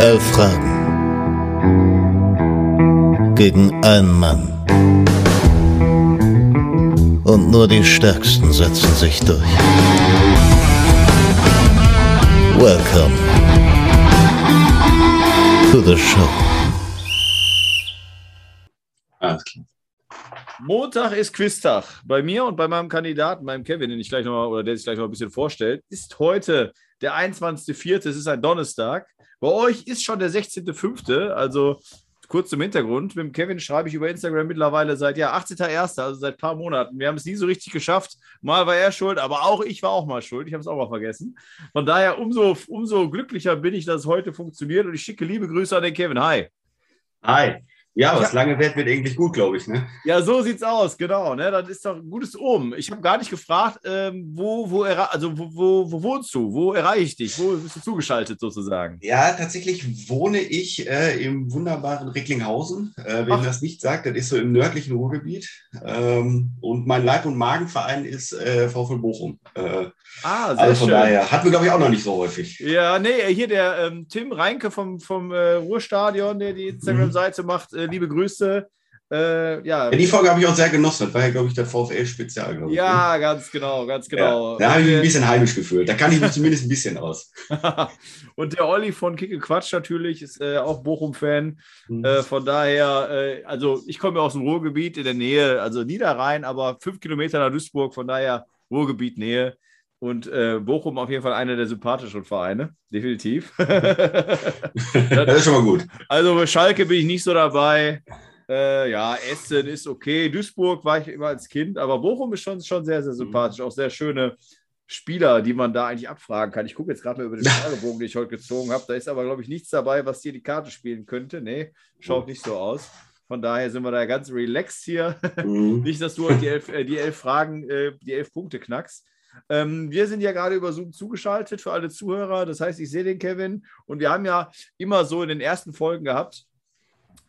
Elf Fragen gegen einen Mann. Und nur die Stärksten setzen sich durch. Welcome to the show. Montag ist Quiztag. Bei mir und bei meinem Kandidaten, meinem Kevin, den ich gleich noch mal, oder der sich gleich noch ein bisschen vorstellt, ist heute der 21.04. Es ist ein Donnerstag. Bei euch ist schon der 16.05. Also kurz zum Hintergrund. Mit Kevin schreibe ich über Instagram mittlerweile seit ja 18.01., also seit ein paar Monaten. Wir haben es nie so richtig geschafft. Mal war er schuld, aber auch ich war auch mal schuld. Ich habe es auch mal vergessen. Von daher umso, umso glücklicher bin ich, dass es heute funktioniert. Und ich schicke liebe Grüße an den Kevin. Hi. Hi. Ja, was lange währt, wird eigentlich gut, glaube ich. Ne? Ja, so sieht's aus, genau. Ne? Das ist doch ein gutes Omen. Ich habe gar nicht gefragt, ähm, wo, wo, also wo, wo, wo wohnst du? Wo erreiche ich dich? Wo bist du zugeschaltet sozusagen? Ja, tatsächlich wohne ich äh, im wunderbaren Recklinghausen. Äh, wenn das nicht sagt, das ist so im nördlichen Ruhrgebiet. Ähm, und mein Leib- und Magenverein ist äh, VfL Bochum. Äh, Ah, sehr also von schön. daher hatten wir, glaube ich, auch noch nicht so häufig. Ja, nee, hier der ähm, Tim Reinke vom, vom äh, Ruhrstadion, der die Instagram-Seite macht. Äh, liebe Grüße. Äh, ja, Ja, die Folge habe ich auch sehr genossen. Das war ja, glaube ich, der VfL-Spezial, ich. ne? ja, ganz genau, ganz genau. Ja, da habe ich mich ein bisschen heimisch gefühlt. Da kann ich mich zumindest ein bisschen aus. und der Olli von Kicke Quatsch natürlich ist äh, auch Bochum-Fan. Mhm. Äh, von daher, äh, also ich komme ja aus dem Ruhrgebiet in der Nähe, also Niederrhein, aber fünf Kilometer nach Duisburg, von daher Ruhrgebiet Nähe. Und äh, Bochum auf jeden Fall einer der sympathischen Vereine, definitiv. das ist schon mal gut. also bei Schalke bin ich nicht so dabei. Äh, ja, Essen ist okay. Duisburg war ich immer als Kind, aber Bochum ist schon, schon sehr, sehr sympathisch. Auch sehr schöne Spieler, die man da eigentlich abfragen kann. Ich gucke jetzt gerade mal über den Fragebogen, den ich heute gezogen habe. Da ist aber, glaube ich, nichts dabei, was dir die Karte spielen könnte. Nee, schaut nicht so aus. Von daher sind wir da ganz relaxed hier. Mhm. Nicht, dass du heute die elf, äh, die elf Fragen, äh, die elf Punkte knackst. Ähm, wir sind ja gerade über Zoom zugeschaltet für alle Zuhörer. Das heißt, ich sehe den Kevin und wir haben ja immer so in den ersten Folgen gehabt,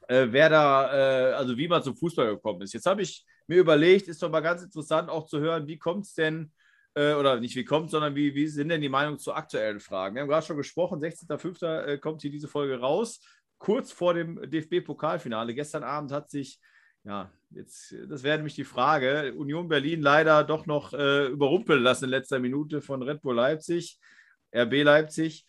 äh, wer da, äh, also wie man zum Fußball gekommen ist. Jetzt habe ich mir überlegt, ist doch mal ganz interessant auch zu hören, wie kommt es denn, äh, oder nicht wie kommt, sondern wie, wie sind denn die Meinungen zu aktuellen Fragen? Wir haben gerade schon gesprochen, 16.05. Äh, kommt hier diese Folge raus, kurz vor dem DFB-Pokalfinale. Gestern Abend hat sich, ja, jetzt, das wäre nämlich die Frage, Union Berlin leider doch noch äh, überrumpeln lassen in letzter Minute von Red Bull Leipzig, RB Leipzig.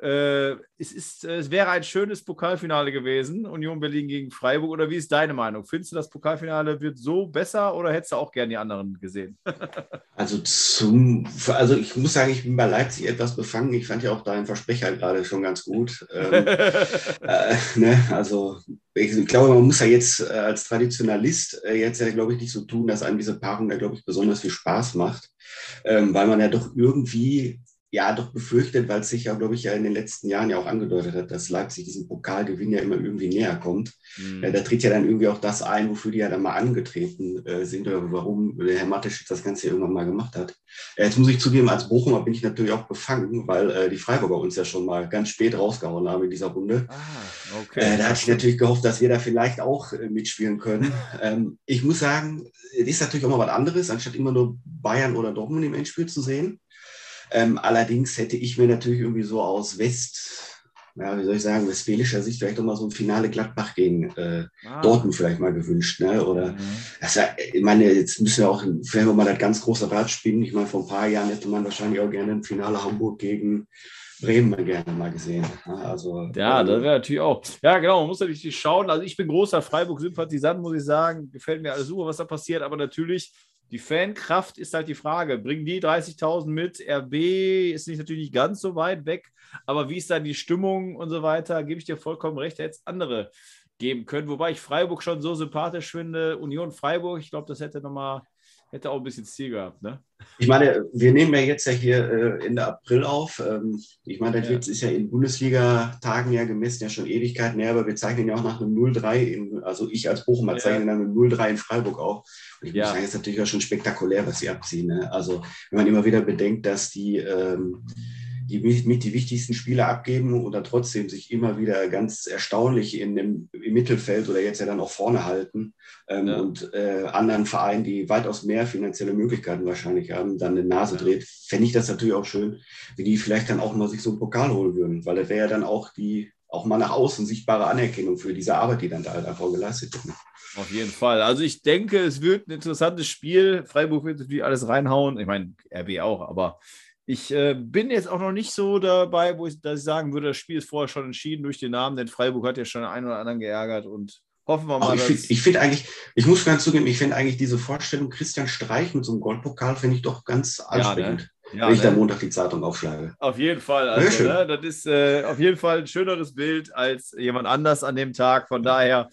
Äh, es, ist, äh, es wäre ein schönes Pokalfinale gewesen, Union Berlin gegen Freiburg. Oder wie ist deine Meinung? Findest du, das Pokalfinale wird so besser oder hättest du auch gerne die anderen gesehen? Also zum, also ich muss sagen, ich bin bei Leipzig etwas befangen. Ich fand ja auch deinen Versprecher gerade schon ganz gut. Ähm, äh, ne, also ich glaube, man muss ja jetzt äh, als Traditionalist äh, jetzt ja, glaube ich, nicht so tun, dass einem diese Paarung da, glaube ich, besonders viel Spaß macht, ähm, weil man ja doch irgendwie ja doch befürchtet, weil es sich ja, glaube ich, ja in den letzten Jahren ja auch angedeutet hat, dass Leipzig diesem Pokalgewinn ja immer irgendwie näher kommt. Hm. Ja, da tritt ja dann irgendwie auch das ein, wofür die ja dann mal angetreten äh, sind oder warum der Herr Mateschitz das Ganze irgendwann mal gemacht hat. Äh, jetzt muss ich zugeben, als Bochumer bin ich natürlich auch befangen, weil äh, die Freiburger uns ja schon mal ganz spät rausgehauen haben in dieser Runde. Ah, okay. Da hatte ich natürlich gehofft, dass wir da vielleicht auch mitspielen können. ähm, ich muss sagen, es ist natürlich auch mal was anderes, anstatt immer nur Bayern oder Dortmund im Endspiel zu sehen. Ähm, allerdings hätte ich mir natürlich irgendwie so aus West, ja, wie soll ich sagen, westfälischer Sicht vielleicht auch mal so ein Finale Gladbach gegen äh, Ah. Dortmund vielleicht mal gewünscht. Ne? Oder Mhm. das, ich meine, jetzt müssen wir auch, wenn wir mal das ganz große Rad spielen, ich meine, vor ein paar Jahren hätte man wahrscheinlich auch gerne ein Finale Hamburg gegen Bremen mal gerne mal gesehen. Ja, also, Ja, äh, das wäre natürlich auch. Ja, genau, man muss natürlich schauen. Also ich bin großer Freiburg-Sympathisant, muss ich sagen. Gefällt mir alles super, was da passiert. Aber natürlich, die Fankraft ist halt die Frage. Bringen die 30.000 mit? RB ist nicht natürlich nicht ganz so weit weg. Aber wie ist dann die Stimmung und so weiter? Gebe ich dir vollkommen recht, hätte es andere geben können. Wobei ich Freiburg schon so sympathisch finde. Union Freiburg, ich glaube, das hätte nochmal, hätte auch ein bisschen Ziel gehabt, ne? Ich meine, wir nehmen ja jetzt ja hier äh, Ende April auf. Ähm, ich meine, das Ja. ist ja in Bundesliga-Tagen ja gemessen, ja schon Ewigkeiten her, aber wir zeichnen ja auch nach einem 0-3, in, also ich als Bochumer Ja. zeichne nach einem 0-3 in Freiburg auf. Und ich Ja. muss sagen, das ist natürlich auch schon spektakulär, was sie abziehen. Ne? Also wenn man immer wieder bedenkt, dass die ähm, die mit die wichtigsten Spiele abgeben oder trotzdem sich immer wieder ganz erstaunlich in dem, im Mittelfeld oder jetzt ja dann auch vorne halten ähm, ja. und äh, anderen Vereinen, die weitaus mehr finanzielle Möglichkeiten wahrscheinlich haben, dann eine Nase ja. dreht, fände ich das natürlich auch schön, wenn die vielleicht dann auch mal sich so einen Pokal holen würden, weil das wäre ja dann auch die auch mal nach außen sichtbare Anerkennung für diese Arbeit, die dann da halt einfach geleistet wird. Auf jeden Fall. Also ich denke, es wird ein interessantes Spiel. Freiburg wird natürlich alles reinhauen. Ich meine, RB auch, aber ich äh, bin jetzt auch noch nicht so dabei, wo ich, dass ich sagen würde, das Spiel ist vorher schon entschieden durch den Namen, denn Freiburg hat ja schon einen oder anderen geärgert und hoffen wir mal. ich finde find eigentlich, ich muss ganz zugeben, ich finde eigentlich diese Vorstellung, Christian Streich mit so einem Goldpokal, finde ich doch ganz ansprechend. Ja, ne? Ja, wenn ich ne? dann Montag die Zeitung aufschlage. Auf jeden Fall. Also, ne, das ist äh, auf jeden Fall ein schöneres Bild als jemand anders an dem Tag. Von daher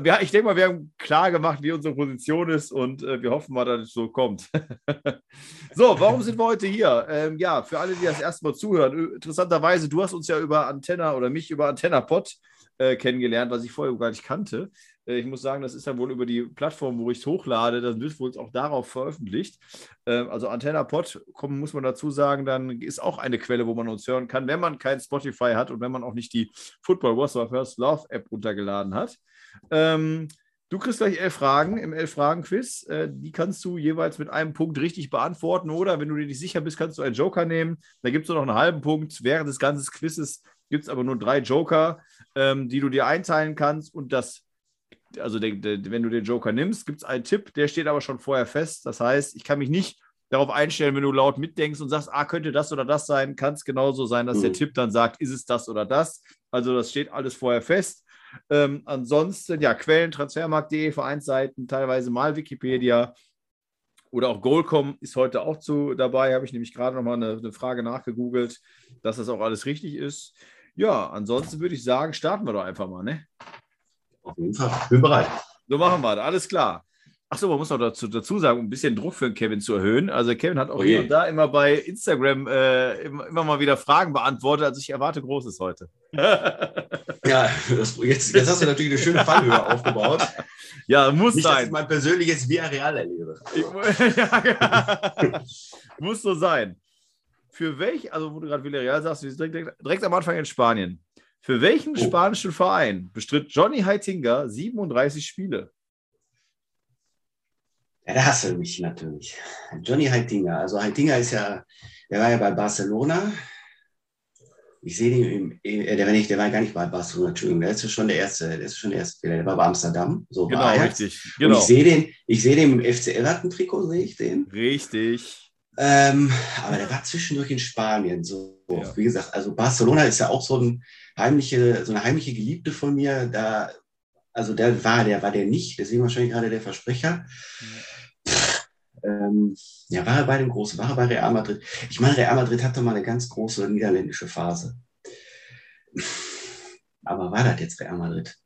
wir, ich denke mal, wir haben klar gemacht, wie unsere Position ist und äh, wir hoffen mal, dass es so kommt. so, warum sind wir heute hier? Ähm, ja, für alle, die das erste Mal zuhören, interessanterweise, du hast uns ja über Antenna oder mich über AntennaPod äh, kennengelernt, was ich vorher gar nicht kannte. Äh, ich muss sagen, das ist dann wohl über die Plattform, wo ich es hochlade, dann wird wohl auch darauf veröffentlicht. Ähm, also AntennaPod, kommen, muss man dazu sagen, dann ist auch eine Quelle, wo man uns hören kann, wenn man kein Spotify hat und wenn man auch nicht die Football My First Love App runtergeladen hat. Ähm, du kriegst gleich elf Fragen im Elf-Fragen-Quiz. Äh, die kannst du jeweils mit einem Punkt richtig beantworten. Oder wenn du dir nicht sicher bist, kannst du einen Joker nehmen. Da gibt es nur noch einen halben Punkt. Während des ganzen Quizzes gibt es aber nur drei Joker, ähm, die du dir einteilen kannst. Und das, also der, der, wenn du den Joker nimmst, gibt es einen Tipp, der steht aber schon vorher fest. Das heißt, ich kann mich nicht darauf einstellen, wenn du laut mitdenkst und sagst, ah, könnte das oder das sein, kann es genauso sein, dass mhm. der Tipp dann sagt, ist es das oder das. Also das steht alles vorher fest. Ähm, ansonsten, ja, Quellen, transfermarkt.de, Vereinsseiten, teilweise mal Wikipedia oder auch Goalcom ist heute auch zu dabei. Habe ich nämlich gerade nochmal eine, eine Frage nachgegoogelt, dass das auch alles richtig ist. Ja, ansonsten würde ich sagen, starten wir doch einfach mal, ne? Auf jeden Fall, bin bereit. So machen wir das, alles klar. Achso, man muss noch dazu, dazu sagen, um ein bisschen Druck für Kevin zu erhöhen. Also Kevin hat auch oh hier und da immer bei Instagram äh, immer, immer, mal wieder Fragen beantwortet. Also ich erwarte Großes heute. ja, das, jetzt, jetzt, hast du natürlich eine schöne Fallhöhe aufgebaut. Ja, muss Nicht, sein. Dass ich mein persönliches Villarreal erlebe. ja, muss so sein. Für welch, also wo du gerade Villarreal sagst, direkt, direkt am Anfang in Spanien. Für welchen oh. spanischen Verein bestritt Johnny Heitinga 37 Spiele? Ja, da hast du mich natürlich. Johnny Heitinger. Also Heitinger ist ja, der war ja bei Barcelona. Ich sehe den im, äh, der, war nicht, der war gar nicht bei Barcelona, Entschuldigung, der ist schon der erste, der ist schon der erste der war bei Amsterdam. So genau, richtig. Genau. Und ich sehe den, ich sehe den im FC Everton-Trikot, sehe ich den. Richtig. Ähm, aber der war zwischendurch in Spanien. So, ja. wie gesagt, also Barcelona ist ja auch so, ein heimliche, so eine heimliche Geliebte von mir. Da, also der war, der war der nicht, deswegen wahrscheinlich gerade der Versprecher. Ja ähm, ja, war er bei dem Großen, war er bei Real Madrid. Ich meine, Real Madrid hatte mal eine ganz große niederländische Phase. Aber war das jetzt Real Madrid?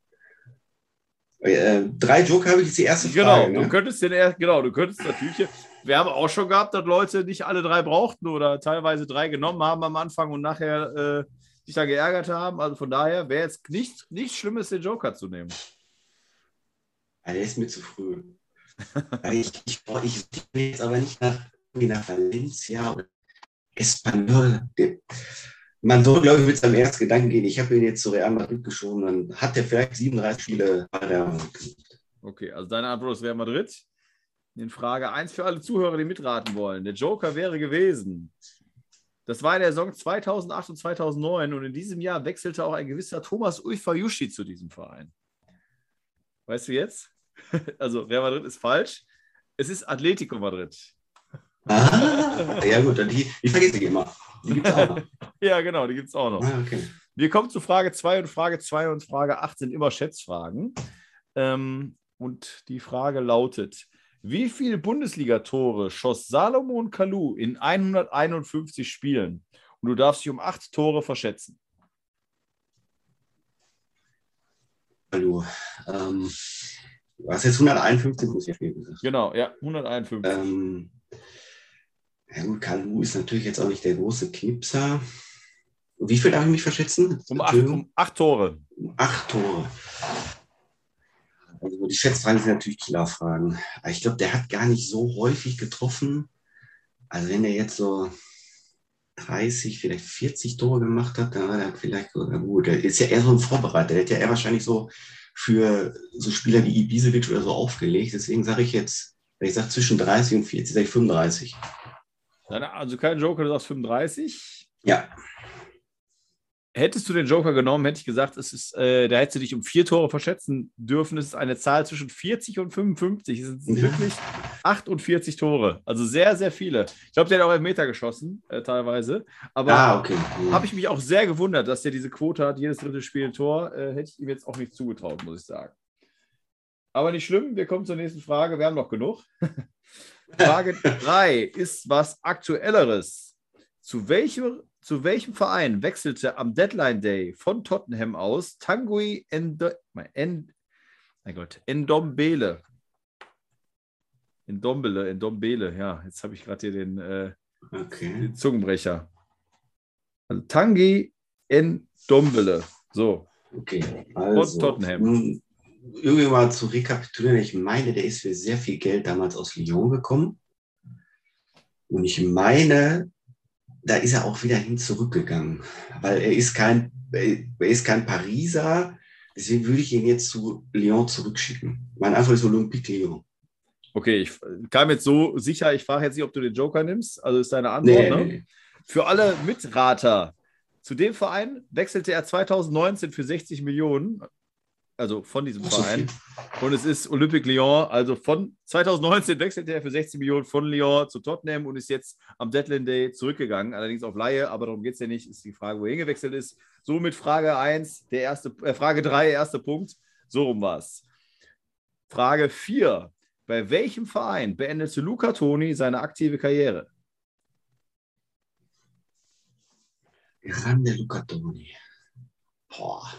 Äh, drei Joker habe ich jetzt die erste Frage. Genau, ne? du könntest den erst, genau, du könntest natürlich. Wir haben auch schon gehabt, dass Leute nicht alle drei brauchten oder teilweise drei genommen haben am Anfang und nachher äh, sich da geärgert haben. Also von daher wäre jetzt nicht, nichts Schlimmes, den Joker zu nehmen. Ja, der ist mir zu früh ich, ich, ich will jetzt aber nicht nach, nach Valencia oder Espanyol. Man soll, glaube ich, mit seinem ersten Gedanken gehen. Ich habe ihn jetzt zu Real Madrid geschoben, dann hat er vielleicht 37 Spiele bei Madrid. Okay, also deine Antwort ist Real Madrid. In Frage 1 für alle Zuhörer, die mitraten wollen. Der Joker wäre gewesen. Das war in der Saison 2008 und 2009 und in diesem Jahr wechselte auch ein gewisser Thomas Ulfayushi zu diesem Verein. Weißt du jetzt? Also Real Madrid ist falsch. Es ist Atletico Madrid. Ah, ja gut, die, die vergesse ich immer. Die gibt es auch noch. ja, genau, die gibt es auch noch. Ah, okay. Wir kommen zu Frage 2 und Frage 2 und Frage 8 sind immer Schätzfragen. Ähm, und die Frage lautet, wie viele Bundesligatore schoss Salomon Kalou in 151 Spielen? Und du darfst dich um acht Tore verschätzen. Kalou. Ähm, was jetzt 151 muss ich gewesen Genau, ja, 151. Ähm, ja gut, Kalu ist natürlich jetzt auch nicht der große Knipser. Wie viel darf ich mich verschätzen? Um acht, um acht Tore. Um acht Tore. Also die Schätzfragen sind natürlich Killerfragen. Ich glaube, der hat gar nicht so häufig getroffen. Also wenn er jetzt so 30, vielleicht 40 Tore gemacht hat, dann war er vielleicht sogar gut. Der ist ja eher so ein Vorbereiter. Der hätte ja eher wahrscheinlich so für so Spieler wie Ibisevic oder so aufgelegt. Deswegen sage ich jetzt, ich sage zwischen 30 und 40, sage ich 35. Also kein Joker, du sagst 35? Ja. Hättest du den Joker genommen, hätte ich gesagt, es ist, äh, da hättest du dich um vier Tore verschätzen dürfen. Es ist eine Zahl zwischen 40 und 55. Es sind ja. wirklich 48 Tore. Also sehr, sehr viele. Ich glaube, der hat auch einen Meter geschossen, äh, teilweise. Aber ah, okay. habe ich mich auch sehr gewundert, dass der diese Quote hat, jedes dritte Spiel ein Tor. Äh, hätte ich ihm jetzt auch nicht zugetraut, muss ich sagen. Aber nicht schlimm, wir kommen zur nächsten Frage. Wir haben noch genug. Frage 3 ist was Aktuelleres. Zu welchem zu welchem Verein wechselte am Deadline Day von Tottenham aus Tanguy Endo, End, mein Gott, Endombele? Endombele, Endombele, ja, jetzt habe ich gerade hier den, äh, okay. den, Zungenbrecher. Also Tanguy Endombele, so. Okay, also, von Tottenham. Irgendwie mal zu rekapitulieren, ich meine, der ist für sehr viel Geld damals aus Lyon gekommen. Und ich meine, da ist er auch wieder hin zurückgegangen, weil er ist kein, er ist kein Pariser, deswegen würde ich ihn jetzt zu Lyon zurückschicken. Mein Antwort ist Olympique Lyon. Okay, ich kam jetzt so sicher, ich frage jetzt nicht, ob du den Joker nimmst, also ist deine Antwort, nee, ne? Nee. Für alle Mitrater, zu dem Verein wechselte er 2019 für 60 Millionen also von diesem so Verein. Viel. Und es ist Olympique Lyon, also von 2019 wechselte er für 60 Millionen von Lyon zu Tottenham und ist jetzt am Deadline Day zurückgegangen, allerdings auf Laie, aber darum geht es ja nicht, ist die Frage, wo er hingewechselt ist. Somit Frage 1, der erste, äh, Frage 3, erster Punkt, so rum war es. Frage 4, bei welchem Verein beendete Luca Toni seine aktive Karriere? Grande Luca Toni. Boah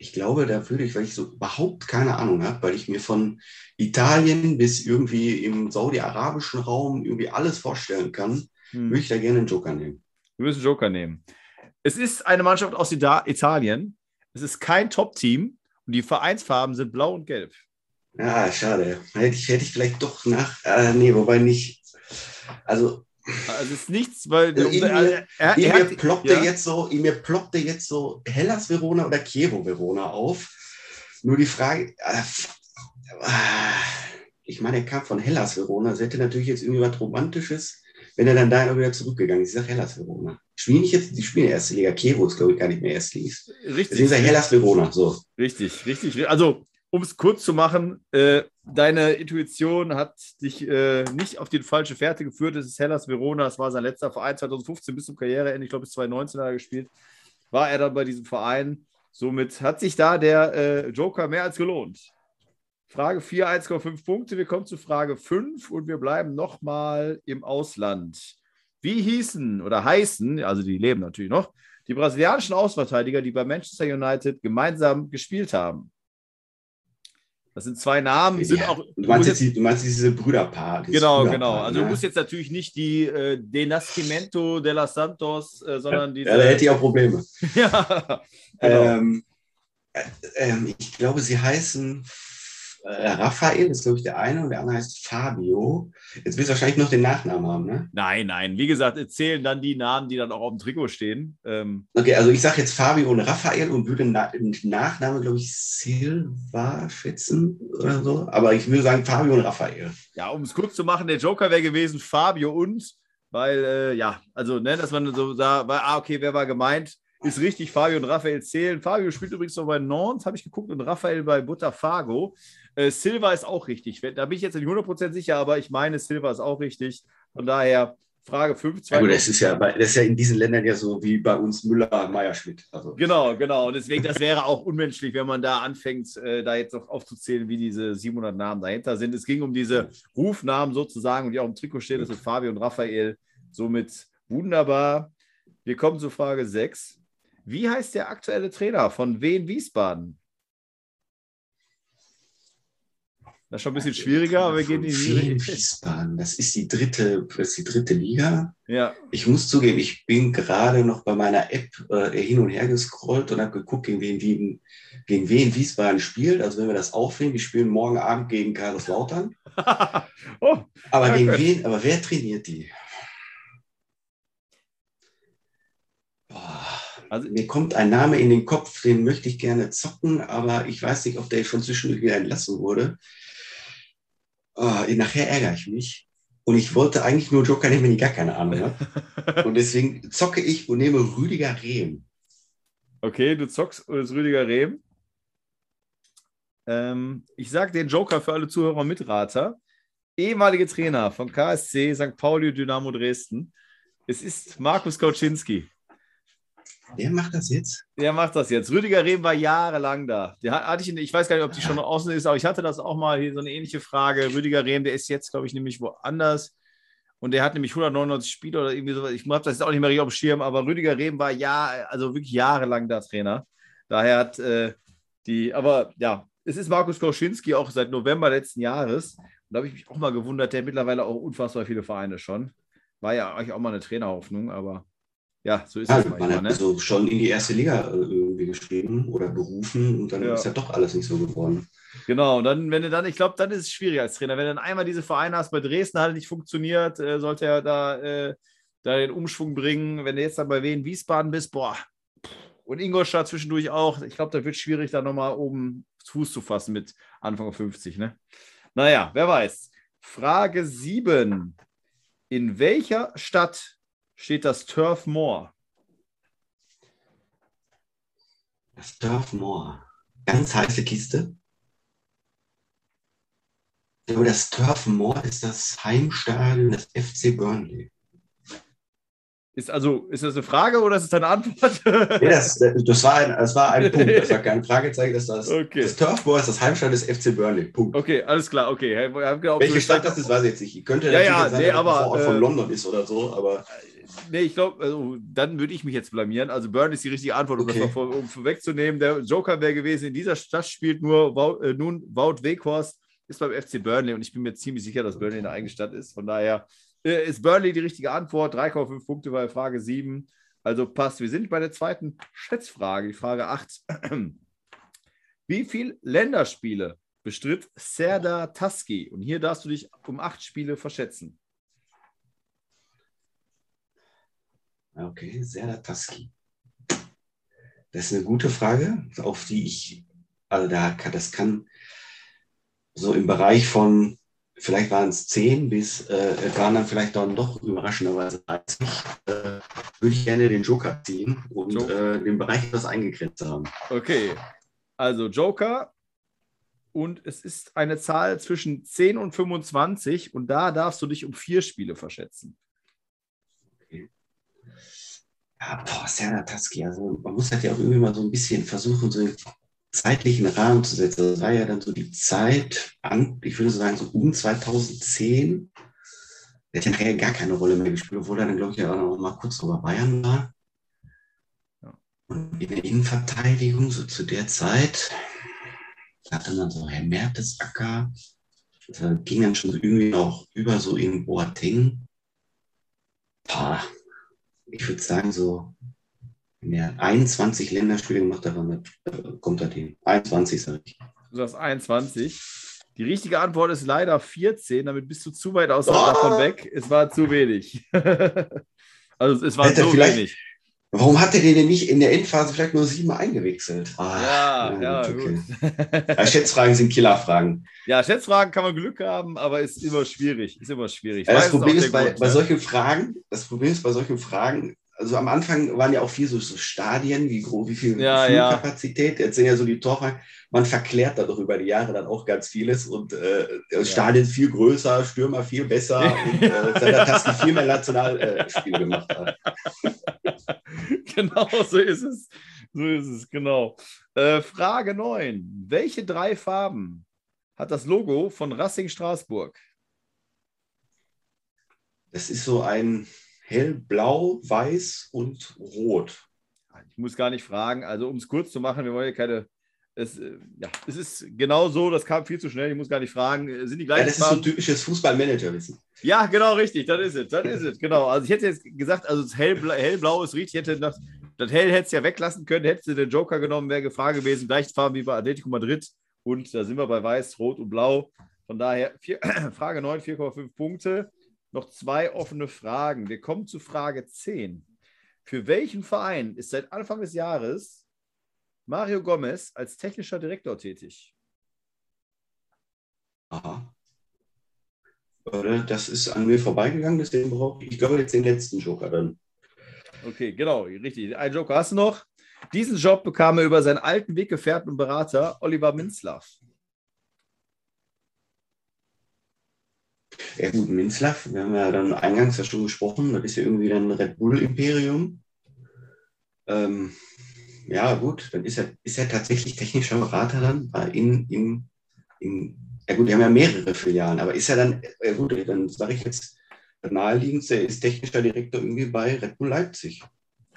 ich glaube, da würde ich, weil ich so überhaupt keine Ahnung habe, weil ich mir von Italien bis irgendwie im saudi-arabischen Raum irgendwie alles vorstellen kann, hm. würde ich da gerne einen Joker nehmen. Du würdest einen Joker nehmen. Es ist eine Mannschaft aus Italien. Es ist kein Top-Team und die Vereinsfarben sind blau und gelb. Ja, schade. Hätte ich, hätte ich vielleicht doch nach. Äh, nee, wobei nicht. Also also es ist nichts, weil also in, er, er, in, mir ploppte ja. jetzt so, in mir ploppte jetzt so Hellas Verona oder Chievo Verona auf. Nur die Frage, äh, ich meine, er kam von Hellas Verona. Es hätte natürlich jetzt irgendwie was Romantisches, wenn er dann da wieder zurückgegangen ist. Ich sage Hellas Verona. Spielen nicht jetzt, die spielen erste Liga. Chievo ist, glaube ich, gar nicht mehr erste Liga. Richtig. Deswegen sage Hellas Verona. So. Richtig, richtig. Also um es kurz zu machen, äh, deine Intuition hat dich äh, nicht auf die falsche Fährte geführt. Es ist Hellas Verona, es war sein letzter Verein 2015 bis zum Karriereende. Ich glaube, bis 2019 hat er gespielt. War er dann bei diesem Verein. Somit hat sich da der äh, Joker mehr als gelohnt. Frage 4, 1,5 Punkte. Wir kommen zu Frage 5 und wir bleiben nochmal im Ausland. Wie hießen oder heißen, also die leben natürlich noch, die brasilianischen Ausverteidiger, die bei Manchester United gemeinsam gespielt haben? Das sind zwei Namen, sind auch. Du meinst, jetzt, jetzt, du meinst diese Brüderpaar. Genau, Brüderpaar, genau. Also ne? du musst jetzt natürlich nicht die äh, De Nascimento de la Santos, äh, sondern diese. Ja, da hätte ich auch Probleme. ja. Genau. Ähm, äh, ähm, ich glaube, sie heißen Raphael ist, glaube ich, der eine und der andere heißt Fabio. Jetzt willst du wahrscheinlich noch den Nachnamen haben, ne? Nein, nein. Wie gesagt, erzählen dann die Namen, die dann auch auf dem Trikot stehen. Ähm okay, also ich sage jetzt Fabio und Raphael und würde na Nachname, glaube ich, Silva schätzen oder so. Aber ich würde sagen Fabio und Raphael. Ja, um es kurz zu machen, der Joker wäre gewesen Fabio und, weil, äh, ja, also, ne, dass man so da war, ah, okay, wer war gemeint? Ist richtig, Fabio und Raphael zählen. Fabio spielt übrigens noch bei Nantes, habe ich geguckt, und Raphael bei Botafogo. Äh, Silva ist auch richtig. Da bin ich jetzt nicht 100% sicher, aber ich meine, Silva ist auch richtig. Von daher Frage 5. Ja, gut, das, ist ja, das ist ja in diesen Ländern ja so wie bei uns Müller, Meierschmidt. Also. Genau, genau. Und deswegen, das wäre auch unmenschlich, wenn man da anfängt, äh, da jetzt noch aufzuzählen, wie diese 700 Namen dahinter sind. Es ging um diese Rufnamen sozusagen, und die auch im Trikot stehen. Das sind Fabio und Raphael. Somit wunderbar. Wir kommen zu Frage 6. Wie heißt der aktuelle Trainer von Wien Wiesbaden? Das ist schon ein bisschen schwieriger, aber wir gehen in die Wiesbaden. Das ist die dritte, das ist die dritte Liga. Ja. Ich muss zugeben, ich bin gerade noch bei meiner App äh, hin und her gescrollt und habe geguckt, gegen wen, gegen, gegen wen Wiesbaden spielt. Also wenn wir das aufnehmen, die spielen morgen Abend gegen Carlos Lautern. oh, aber gegen wen, aber wer trainiert die? Also, Mir kommt ein Name in den Kopf, den möchte ich gerne zocken, aber ich weiß nicht, ob der schon zwischendurch wieder entlassen wurde. Oh, nachher ärgere ich mich. Und ich wollte eigentlich nur Joker nehmen, wenn ich gar keine Ahnung habe. und deswegen zocke ich und nehme Rüdiger Rehm. Okay, du zockst das Rüdiger Rehm. Ähm, ich sage den Joker für alle Zuhörer und Mitrater. Ehemalige Trainer von KSC, St. Pauli, Dynamo Dresden. Es ist Markus Kauczynski. Wer macht das jetzt? Der macht das jetzt. Rüdiger Rehm war jahrelang da. Der hatte ich, ich weiß gar nicht, ob die schon außen ist, aber ich hatte das auch mal hier so eine ähnliche Frage. Rüdiger Rehm, der ist jetzt, glaube ich, nämlich woanders. Und der hat nämlich 199 Spiele oder irgendwie sowas. Ich habe das jetzt auch nicht mehr richtig auf dem Schirm, aber Rüdiger Rehm war ja, also wirklich jahrelang da Trainer. Daher hat äh, die, aber ja, es ist Markus Kauschinski auch seit November letzten Jahres. Und da habe ich mich auch mal gewundert, der mittlerweile auch unfassbar viele Vereine schon. War ja eigentlich auch mal eine Trainerhoffnung, aber ja, so ist ja, es manchmal. Man hat ne? also schon in die erste Liga äh, irgendwie geschrieben oder berufen und dann ja. ist ja doch alles nicht so geworden. Genau, und dann, wenn du dann, ich glaube, dann ist es schwierig als Trainer. Wenn du dann einmal diese Vereine hast, bei Dresden hat nicht funktioniert, äh, sollte er da, äh, da den Umschwung bringen. Wenn du jetzt dann bei Wien Wiesbaden bist, boah, und Ingolstadt zwischendurch auch, ich glaube, da wird es schwierig, da nochmal oben Fuß zu fassen mit Anfang 50. Ne? Naja, wer weiß. Frage 7. In welcher Stadt steht das Turf Moor? Das Turf Moor. Ganz heiße Kiste. Aber das Turf Moor ist das Heimstadion des FC Burnley. Ist, also, ist das eine Frage oder ist es deine Antwort? nee, das, das, war ein, das war ein Punkt. Das war kein Fragezeichen. Das, das, okay. das Turfmoor ist das Heimstadion des FC Burnley. Punkt. Okay, alles klar. Okay. Welche Stadt das ist, weiß ich jetzt nicht. Ich könnte ja, ja, sein, nee, aber, vor Ort von äh, London ist oder so, aber. Nee, ich glaube, also, dann würde ich mich jetzt blamieren. Also Burnley ist die richtige Antwort, um okay. das mal vor, um vorwegzunehmen. Der Joker wäre gewesen, in dieser Stadt spielt nur Wout, äh, nun Wout Weghorst, ist beim FC Burnley und ich bin mir ziemlich sicher, dass Burnley eine eigene Stadt ist. Von daher äh, ist Burnley die richtige Antwort. 3,5 Punkte bei Frage 7. Also passt. Wir sind bei der zweiten Schätzfrage, die Frage 8. Wie viele Länderspiele bestritt Serdar Taski? Und hier darfst du dich um acht Spiele verschätzen. Okay, Serdar Taski. Das ist eine gute Frage, auf die ich, also da, das kann so im Bereich von, vielleicht waren es 10 bis, äh, waren dann vielleicht dann doch überraschenderweise 30, äh, würde ich gerne den Joker ziehen und äh, den Bereich etwas eingegrenzt haben. Okay, also Joker und es ist eine Zahl zwischen 10 und 25 und da darfst du dich um vier Spiele verschätzen. Ja, boah, Serna Taski, also man muss halt ja auch irgendwie mal so ein bisschen versuchen, so zeitlichen Rahmen zu setzen. Das war ja dann so die Zeit, an, ich würde sagen, so um 2010. Der hat ja nachher gar keine Rolle mehr gespielt, obwohl er dann, glaube ich, auch noch mal kurz über Bayern war. Und in der Innenverteidigung, so zu der Zeit, hatte dann so Herr Mertesacker, das ging dann schon so irgendwie auch über so in Boateng. Pah, ich würde sagen, so er 21 Länderspiele gemacht hat, äh, kommt er hin. 21, sage ich. Du sagst 21. Die richtige Antwort ist leider 14, damit bist du zu weit aus oh! davon weg. Es war zu wenig. also es war Alter, so wenig. Warum hat er den denn nicht in der Endphase vielleicht nur siebenmal eingewechselt? Ah, ja, ja, gut. Okay. Schätzfragen sind Killerfragen. Ja, Schätzfragen kann man Glück haben, aber ist immer schwierig. Ist immer schwierig. Ja, das Problem ist bei, Grund, bei ne? solchen Fragen, das Problem ist bei solchen Fragen, also am Anfang waren ja auch viel so, so Stadien, wie, wie viel ja, Flugkapazität. Ja. Jetzt sind ja so die Torfragen. Man verklärt da doch über die Jahre dann auch ganz vieles und äh, ja. Stadien viel größer, Stürmer viel besser und äh, dass die viel mehr Nationalspiele äh, gemacht hat. genau, so ist es. So ist es, genau. Äh, Frage 9. Welche drei Farben hat das Logo von Racing Straßburg? Das ist so ein hellblau, weiß und rot. Ich muss gar nicht fragen, also um es kurz zu machen, wir wollen ja keine. Es, äh, ja, es ist genau so, das kam viel zu schnell, ich muss gar nicht fragen. Äh, sind die gleichen? Ja, das ist so typisches Fußballmanager-Wissen. Ja, genau, richtig, das ist es, das ist es, genau. Also ich hätte jetzt gesagt, also das hellblau, hellblau ist richtig, ich hätte das, das hell hätte es ja weglassen können, hättest du den Joker genommen, wäre Gefahr gewesen, gleiche Farben wie bei Atletico Madrid und da sind wir bei weiß, rot und blau. Von daher, vier, Frage 9, 4,5 Punkte noch zwei offene Fragen. Wir kommen zu Frage 10. Für welchen Verein ist seit Anfang des Jahres Mario Gomez als technischer Direktor tätig? Aha. Das ist an mir vorbeigegangen, deswegen brauche ich, ich glaube, jetzt den letzten Joker dann. Okay, genau, richtig. Ein Joker hast du noch. Diesen Job bekam er über seinen alten Weggefährten und Berater Oliver Minzlaff. Ja gut, Minzlaff, wir haben ja dann eingangs ja schon gesprochen, das ist ja irgendwie dann Red Bull-Imperium. Ähm, ja gut, dann ist er, ist er tatsächlich technischer Berater dann in, in, in, ja gut, die haben ja mehrere Filialen, aber ist er dann, ja gut, dann sage ich jetzt naheliegend, er ist technischer Direktor irgendwie bei Red Bull Leipzig.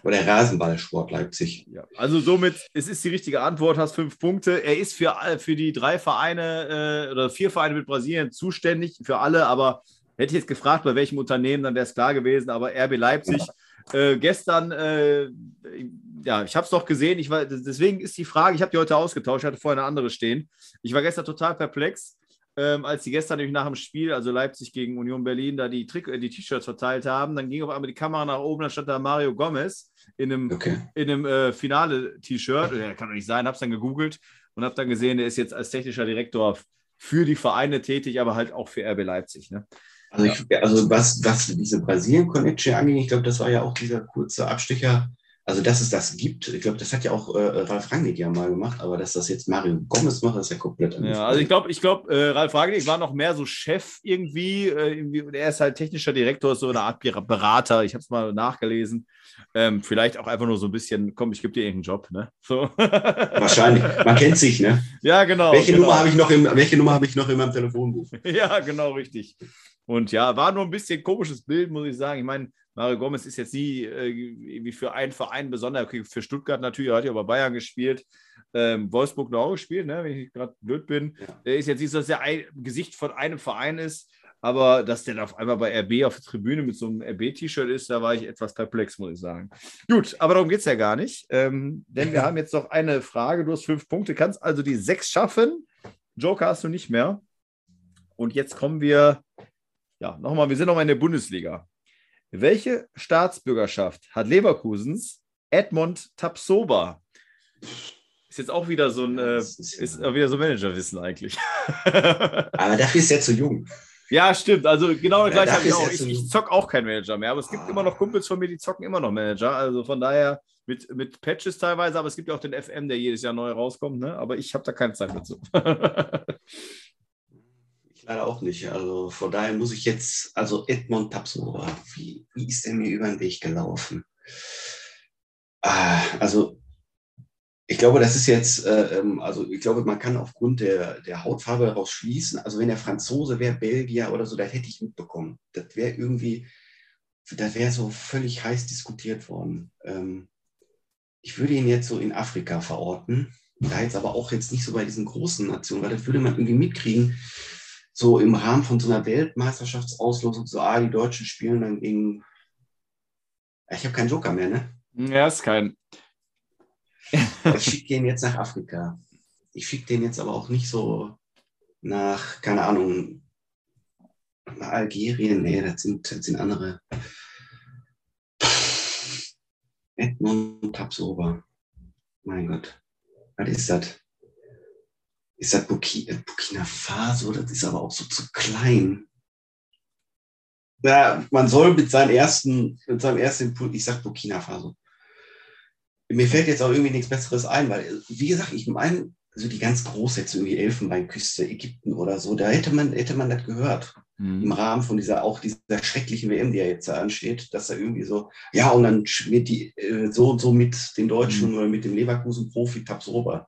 Oder Rasenballsport Leipzig. Ja, also somit, es ist die richtige Antwort, hast fünf Punkte. Er ist für, für die drei Vereine äh, oder vier Vereine mit Brasilien zuständig, für alle, aber hätte ich jetzt gefragt, bei welchem Unternehmen, dann wäre es klar gewesen, aber RB Leipzig. Ja. Äh, gestern, äh, ja, ich habe es doch gesehen, ich war, deswegen ist die Frage, ich habe die heute ausgetauscht, ich hatte vorher eine andere stehen. Ich war gestern total perplex ähm, als sie gestern nämlich nach dem Spiel, also Leipzig gegen Union Berlin, da die, äh, die T-Shirts verteilt haben. Dann ging auf einmal die Kamera nach oben, dann stand da Mario Gomez in einem, okay. in einem äh, Finale-T-Shirt. Ja, kann doch nicht sein, habe es dann gegoogelt und habe dann gesehen, der ist jetzt als technischer Direktor für die Vereine tätig, aber halt auch für RB Leipzig. Ne? Also, ich, also was, was diese Brasilien-Connection angeht, ich glaube, das war ja auch dieser kurze Abstecher also, dass es das gibt, ich glaube, das hat ja auch äh, Ralf Rangnick ja mal gemacht, aber dass das jetzt Mario Gomez macht, ist ja komplett anders. Ja, also ich glaube, ich glaube, äh, Ralf Rangnick war noch mehr so Chef irgendwie, äh, irgendwie. Er ist halt technischer Direktor, so eine Art Berater. Ich habe es mal nachgelesen. Ähm, vielleicht auch einfach nur so ein bisschen, komm, ich gebe dir irgendeinen Job, ne? So. Wahrscheinlich. Man kennt sich, ne? Ja, genau. Welche genau. Nummer habe ich noch im, welche Nummer habe ich noch in meinem Telefonbuch? ja, genau, richtig. Und ja, war nur ein bisschen komisches Bild, muss ich sagen. Ich meine, Mario Gomez ist jetzt nie äh, für einen Verein besonders. Okay, für Stuttgart natürlich, er hat ja bei Bayern gespielt. Ähm, Wolfsburg noch gespielt, ne, wenn ich gerade blöd bin. Ja. Ist jetzt nicht so, dass er ein Gesicht von einem Verein ist, aber dass der auf einmal bei RB auf der Tribüne mit so einem RB-T-Shirt ist, da war ich etwas perplex, muss ich sagen. Gut, aber darum geht es ja gar nicht. Ähm, denn wir haben jetzt noch eine Frage. Du hast fünf Punkte, kannst also die sechs schaffen. Joker hast du nicht mehr. Und jetzt kommen wir, ja, nochmal, wir sind nochmal in der Bundesliga. Welche Staatsbürgerschaft hat Leverkusens Edmond Tapsoba? Ist jetzt auch wieder so ein, äh, ist, ist wieder so Managerwissen eigentlich. Aber dafür ist er zu jung. Ja, stimmt. Also genau das gleiche habe ich auch. Ich, ich zock auch kein Manager mehr, aber es gibt oh. immer noch Kumpels von mir, die zocken immer noch Manager. Also von daher mit, mit Patches teilweise, aber es gibt ja auch den FM, der jedes Jahr neu rauskommt. Ne? Aber ich habe da keine Zeit dazu. leider auch nicht. Also von daher muss ich jetzt, also Edmond Tapsora, wie, wie ist der mir über den Weg gelaufen? Ah, also ich glaube, das ist jetzt, äh, ähm, also ich glaube, man kann aufgrund der, der Hautfarbe daraus schließen, also wenn der Franzose wäre, Belgier oder so, das hätte ich mitbekommen. Das wäre irgendwie, das wäre so völlig heiß diskutiert worden. Ähm, ich würde ihn jetzt so in Afrika verorten, da jetzt aber auch jetzt nicht so bei diesen großen Nationen, weil das würde man irgendwie mitkriegen, so im Rahmen von so einer Weltmeisterschaftsauslosung, so, ah, die Deutschen spielen dann gegen. Ich habe keinen Joker mehr, ne? Ja, ist kein. ich schicke den jetzt nach Afrika. Ich schicke den jetzt aber auch nicht so nach, keine Ahnung, nach Algerien. Nee, das sind, das sind andere. Edmund Tapsoba. Mein Gott. Was ist das? Ist das Burkina, Burkina Faso, das ist aber auch so zu klein. Ja, man soll mit seinem ersten, mit seinem ersten Impuls, ich sag Burkina Faso. Mir fällt jetzt auch irgendwie nichts Besseres ein, weil, wie gesagt, ich meine, also die ganz groß jetzt irgendwie Elfenbeinküste, Ägypten oder so, da hätte man, hätte man das gehört. Mhm. Im Rahmen von dieser, auch dieser schrecklichen WM, die ja jetzt da ansteht, dass da irgendwie so, ja, und dann wird die äh, so und so mit den Deutschen mhm. oder mit dem Leverkusen-Profi Tabsoba.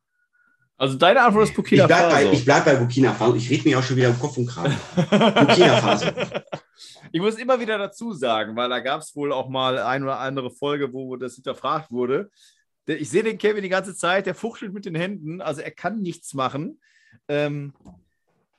Also deine Antwort ist Burkina ich bleib Faso. Bei, ich bleibe bei Burkina Faso. Ich rede mir auch schon wieder im Kopf und Kragen. Burkina Faso. Ich muss immer wieder dazu sagen, weil da gab es wohl auch mal eine oder andere Folge, wo das hinterfragt wurde. Ich sehe den Kevin die ganze Zeit, der fuchtelt mit den Händen, also er kann nichts machen. Ähm,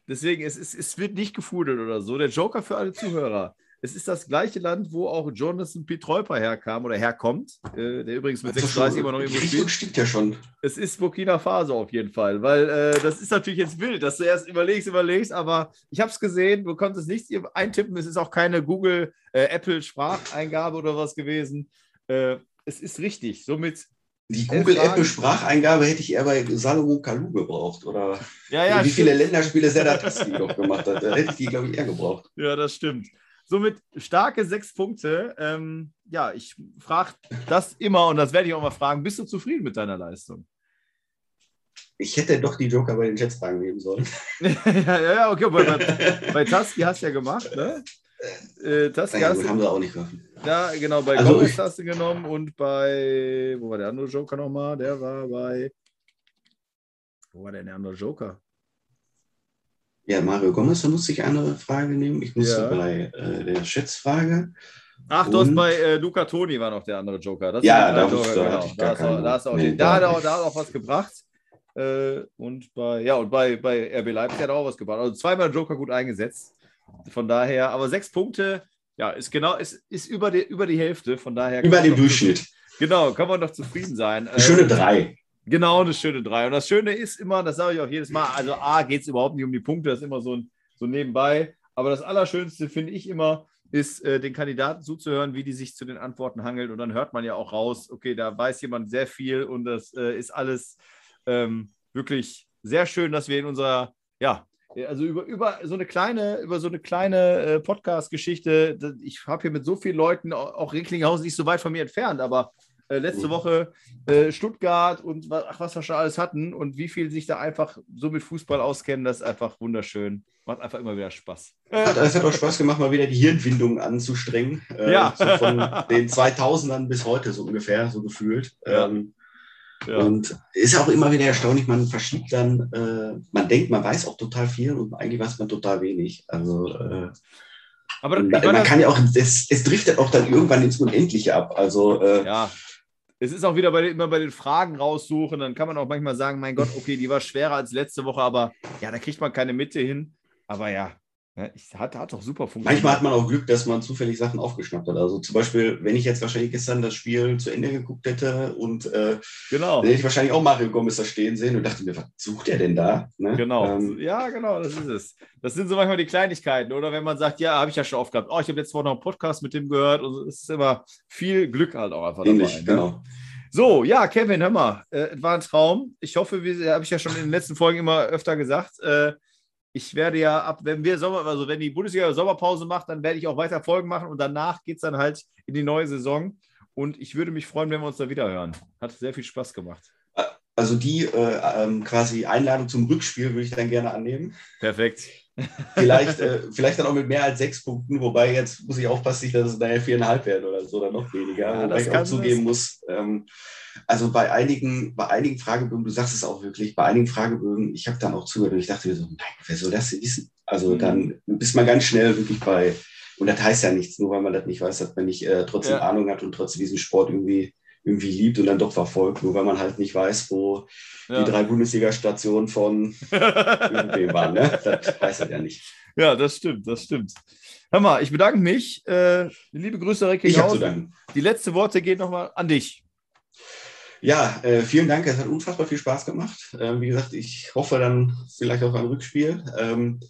deswegen, es, es, es wird nicht gefudelt oder so. Der Joker für alle Zuhörer. Es ist das gleiche Land, wo auch Jonathan Pietreuper herkam oder herkommt, äh, der übrigens mit 36 immer noch irgendwo spielt. stimmt ja schon. Es ist Burkina Faso auf jeden Fall, weil äh, das ist natürlich jetzt wild, dass du erst überlegst, überlegst, aber ich habe es gesehen, du konntest nichts eintippen, es ist auch keine Google, äh, Apple Spracheingabe oder was gewesen. Äh, es ist richtig. Somit. Die Google Apple Spracheingabe hätte ich eher bei Salomo Kalu gebraucht. Oder ja, ja, wie viele Länderspiele Serdatinski noch gemacht hat. Da hätte ich die, glaube ich, eher gebraucht. Ja, das stimmt. Somit starke sechs Punkte. Ähm, ja, ich frage das immer und das werde ich auch mal fragen. Bist du zufrieden mit deiner Leistung? Ich hätte doch die Joker bei den Jets-Fragen nehmen sollen. ja, ja, okay. Bei, bei, Taski hast du ja gemacht, ne? Äh, Taski ja, hast du, haben sie auch nicht getroffen. Ja, genau. Bei also Gomez hast du genommen und bei. Wo war der andere Joker nochmal? Der war bei. Wo war denn der andere Joker? Ja, Mario Gomez, da musste ich eine Frage nehmen. Ich musste ja. bei äh, der Schätzfrage. Ach, du hast bei äh, Luca Toni war noch der andere Joker. Das ja, da, Joker, genau. da, auch, da, auch, nee, da, hat er auch, da hat auch was gebracht. Äh, und bei, ja, und bei, bei RB Leipzig hat er auch was gebracht. Also zweimal Joker gut eingesetzt. Von daher, aber sechs Punkte, ja, ist genau, ist, ist über, die, über die Hälfte. Von daher. Über den Durchschnitt. Genau, kann man doch zufrieden sein. Schöne ähm, drei. Genau, eine schöne drei. Und das Schöne ist immer, das sage ich auch jedes Mal, also A, geht es überhaupt nicht um die Punkte, das ist immer so, ein, so nebenbei. Aber das Allerschönste finde ich immer, ist, äh, den Kandidaten zuzuhören, wie die sich zu den Antworten hangeln. Und dann hört man ja auch raus, okay, da weiß jemand sehr viel und das äh, ist alles ähm, wirklich sehr schön, dass wir in unserer, ja, also über, über so eine kleine, über so eine kleine äh, Podcast-Geschichte, ich habe hier mit so vielen Leuten, auch Recklinghausen nicht so weit von mir entfernt, aber äh, letzte Woche äh, Stuttgart und ach, was wir schon alles hatten und wie viel sich da einfach so mit Fußball auskennen, das ist einfach wunderschön. Macht einfach immer wieder Spaß. Es hat auch Spaß gemacht, mal wieder die Hirnwindung anzustrengen. Äh, ja. So von den 2000ern bis heute so ungefähr, so gefühlt. Ja. Ähm, ja. Und ist auch immer wieder erstaunlich, man verschiebt dann, äh, man denkt, man weiß auch total viel und eigentlich weiß man total wenig. Also äh, aber man, man kann ja auch, es, es driftet auch dann irgendwann ins Unendliche ab. Also äh, ja. Es ist auch wieder bei, immer bei den Fragen raussuchen, dann kann man auch manchmal sagen, mein Gott, okay, die war schwerer als letzte Woche, aber ja, da kriegt man keine Mitte hin. Aber ja, ja, ich, hat, hat doch super funktioniert. Manchmal hat man auch Glück, dass man zufällig Sachen aufgeschnappt hat. Also zum Beispiel, wenn ich jetzt wahrscheinlich gestern das Spiel zu Ende geguckt hätte und äh, genau. hätte ich wahrscheinlich auch Mario Gomez da stehen sehen und dachte mir, was sucht er denn da? Ne? Genau. Ähm, ja, genau, das ist es. Das sind so manchmal die Kleinigkeiten. Oder wenn man sagt, ja, habe ich ja schon oft gehabt. Oh, ich habe letzte Woche noch einen Podcast mit dem gehört. Und es ist immer viel Glück halt auch einfach Ähnlich, dabei. Ne? Genau. So, ja, Kevin, hör mal, äh, war ein Traum. Ich hoffe, wie habe ich ja schon in den letzten Folgen immer öfter gesagt, äh, ich werde ja ab, wenn wir Sommer, also wenn die Bundesliga Sommerpause macht, dann werde ich auch weiter Folgen machen und danach geht es dann halt in die neue Saison. Und ich würde mich freuen, wenn wir uns da wieder hören. Hat sehr viel Spaß gemacht. Also die äh, ähm, quasi Einladung zum Rückspiel würde ich dann gerne annehmen. Perfekt. Vielleicht, äh, vielleicht dann auch mit mehr als sechs Punkten, wobei jetzt muss ich aufpassen, dass es daher viereinhalb werden oder so oder noch weniger. Ja, wobei ich auch zugeben muss, ähm, also bei einigen, bei einigen Fragebögen, du sagst es auch wirklich, bei einigen Fragebögen, ich habe dann auch zugehört und ich dachte mir so, nein, wer soll das denn wissen? Also mhm. dann bist man ganz schnell wirklich bei, und das heißt ja nichts, nur weil man das nicht weiß, dass man nicht äh, trotzdem ja. Ahnung hat und trotzdem diesen Sport irgendwie irgendwie liebt und dann doch verfolgt, nur weil man halt nicht weiß, wo ja. die drei Bundesliga-Stationen von irgendwem waren. Ne? Das weiß er ja nicht. Ja, das stimmt, das stimmt. Hör mal, ich bedanke mich. Äh, liebe Grüße, danken. Die letzte Worte gehen nochmal an dich. Ja, äh, vielen Dank. Es hat unfassbar viel Spaß gemacht. Ähm, wie gesagt, ich hoffe dann vielleicht auf ein Rückspiel. Ähm,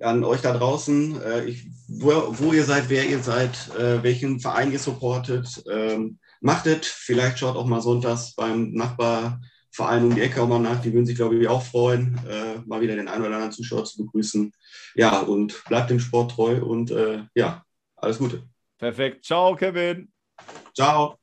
an euch da draußen, äh, ich, wo, wo, ihr seid, wer ihr seid, äh, welchen Verein ihr supportet. Ähm, macht es. Vielleicht schaut auch mal sonntags beim Nachbarverein um die Ecke auch mal nach. Die würden sich, glaube ich, auch freuen, äh, mal wieder den einen oder anderen Zuschauer zu begrüßen. Ja, und bleibt dem Sport treu und äh, ja, alles Gute. Perfekt. Ciao, Kevin. Ciao.